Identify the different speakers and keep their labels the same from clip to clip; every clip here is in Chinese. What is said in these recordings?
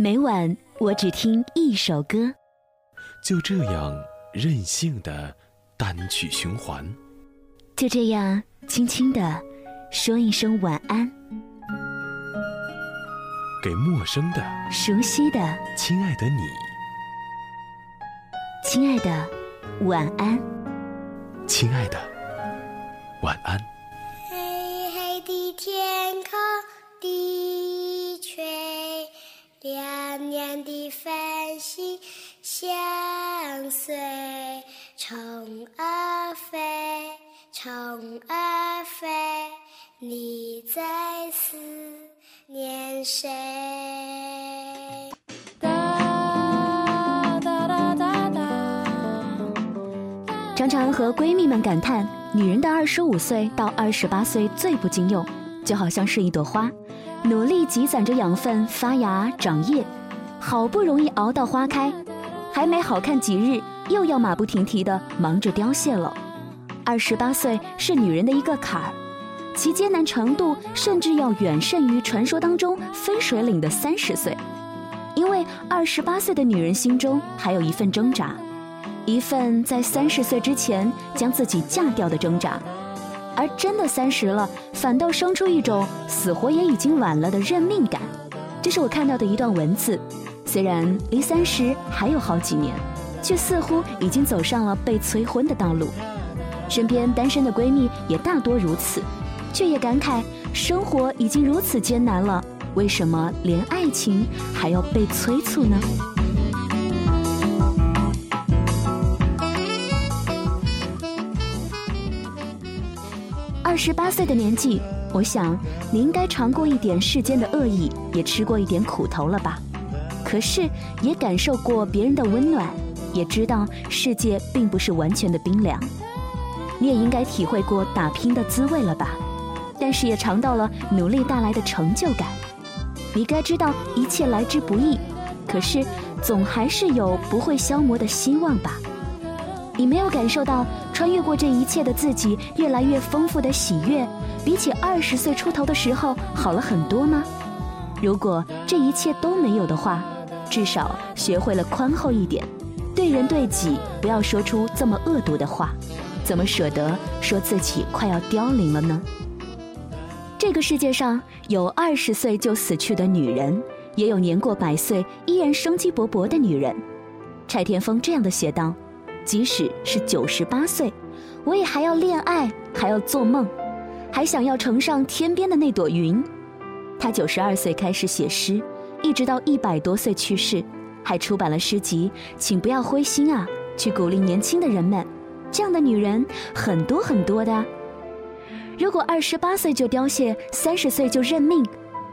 Speaker 1: 每晚我只听一首歌，
Speaker 2: 就这样任性的单曲循环，
Speaker 1: 就这样轻轻的说一声晚安，
Speaker 2: 给陌生的、
Speaker 1: 熟悉的、
Speaker 2: 亲爱的你，
Speaker 1: 亲爱的晚安，
Speaker 2: 亲爱的晚安。
Speaker 3: 黑黑的天空，低垂。亮亮的繁星相随，虫儿飞，虫儿飞，你在思念谁？
Speaker 1: 常和闺蜜们感叹，女人的二十五岁到二十八岁最不经用，就好像是一朵花。努力积攒着养分，发芽长叶，好不容易熬到花开，还没好看几日，又要马不停蹄的忙着凋谢了。二十八岁是女人的一个坎儿，其艰难程度甚至要远胜于传说当中分水岭的三十岁，因为二十八岁的女人心中还有一份挣扎，一份在三十岁之前将自己嫁掉的挣扎。而真的三十了，反倒生出一种死活也已经晚了的认命感。这是我看到的一段文字。虽然离三十还有好几年，却似乎已经走上了被催婚的道路。身边单身的闺蜜也大多如此，却也感慨生活已经如此艰难了，为什么连爱情还要被催促呢？十八岁的年纪，我想你应该尝过一点世间的恶意，也吃过一点苦头了吧？可是也感受过别人的温暖，也知道世界并不是完全的冰凉。你也应该体会过打拼的滋味了吧？但是也尝到了努力带来的成就感。你该知道一切来之不易，可是总还是有不会消磨的希望吧？你没有感受到穿越过这一切的自己越来越丰富的喜悦，比起二十岁出头的时候好了很多吗？如果这一切都没有的话，至少学会了宽厚一点，对人对己不要说出这么恶毒的话，怎么舍得说自己快要凋零了呢？这个世界上有二十岁就死去的女人，也有年过百岁依然生机勃勃的女人。柴田丰这样的写道。即使是九十八岁，我也还要恋爱，还要做梦，还想要乘上天边的那朵云。他九十二岁开始写诗，一直到一百多岁去世，还出版了诗集。请不要灰心啊，去鼓励年轻的人们。这样的女人很多很多的。如果二十八岁就凋谢，三十岁就认命，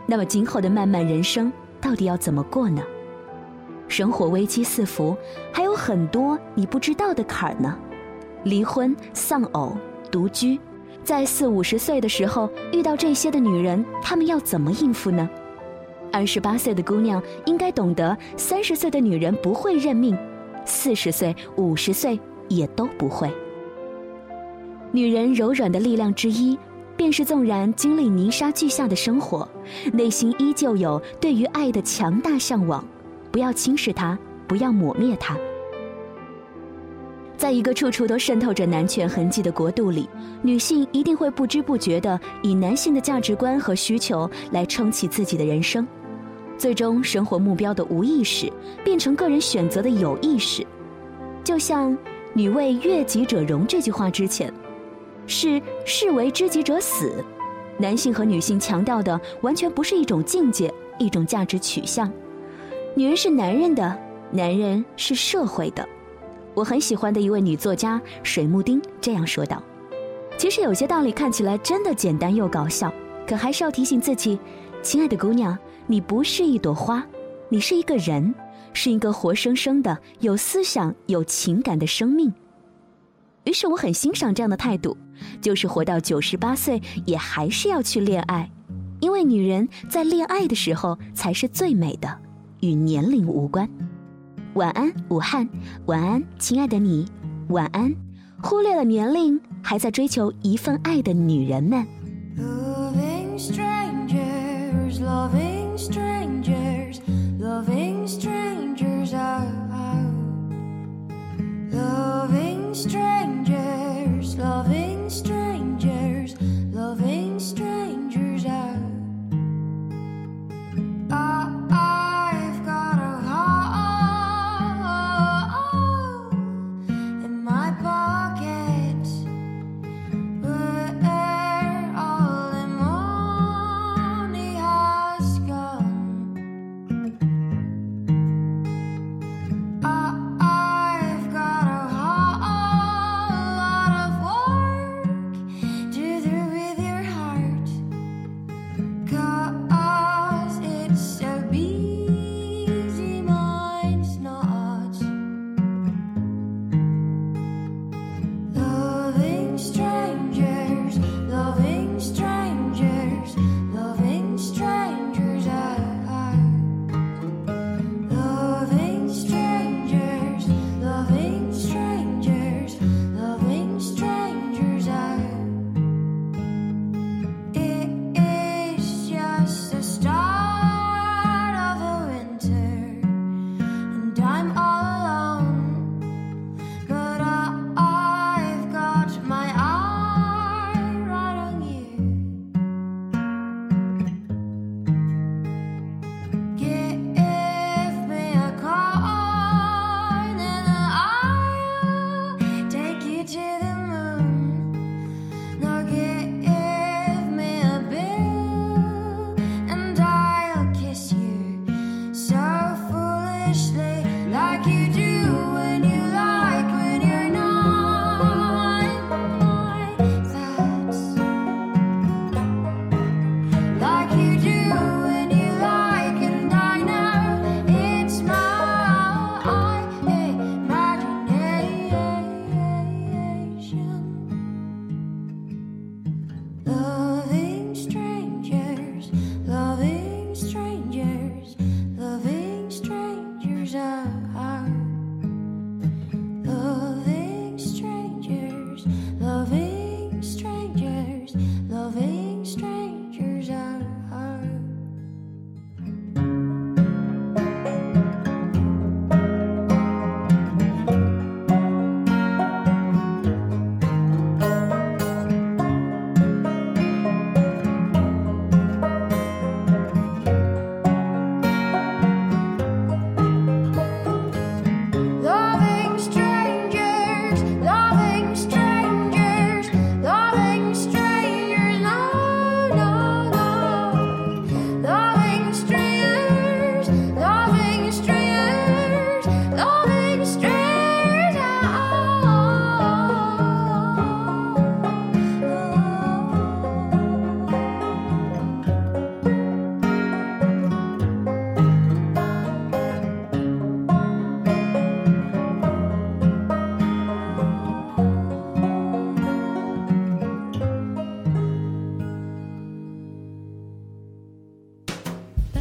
Speaker 1: 那么今后的漫漫人生到底要怎么过呢？生活危机四伏，还有很多你不知道的坎儿呢。离婚、丧偶、独居，在四五十岁的时候遇到这些的女人，她们要怎么应付呢？二十八岁的姑娘应该懂得，三十岁的女人不会认命，四十岁、五十岁也都不会。女人柔软的力量之一，便是纵然经历泥沙俱下的生活，内心依旧有对于爱的强大向往。不要轻视它，不要抹灭它。在一个处处都渗透着男权痕迹的国度里，女性一定会不知不觉地以男性的价值观和需求来撑起自己的人生，最终生活目标的无意识变成个人选择的有意识。就像“女为悦己者容”这句话之前，是“士为知己者死”。男性和女性强调的完全不是一种境界，一种价值取向。女人是男人的，男人是社会的。我很喜欢的一位女作家水木丁这样说道：“其实有些道理看起来真的简单又搞笑，可还是要提醒自己，亲爱的姑娘，你不是一朵花，你是一个人，是一个活生生的有思想、有情感的生命。”于是我很欣赏这样的态度，就是活到九十八岁也还是要去恋爱，因为女人在恋爱的时候才是最美的。与年龄无关。晚安，武汉。晚安，亲爱的你。晚安，忽略了年龄，还在追求一份爱的女人们。
Speaker 4: Loving strangers, loving strangers, loving strangers out. Loving strangers,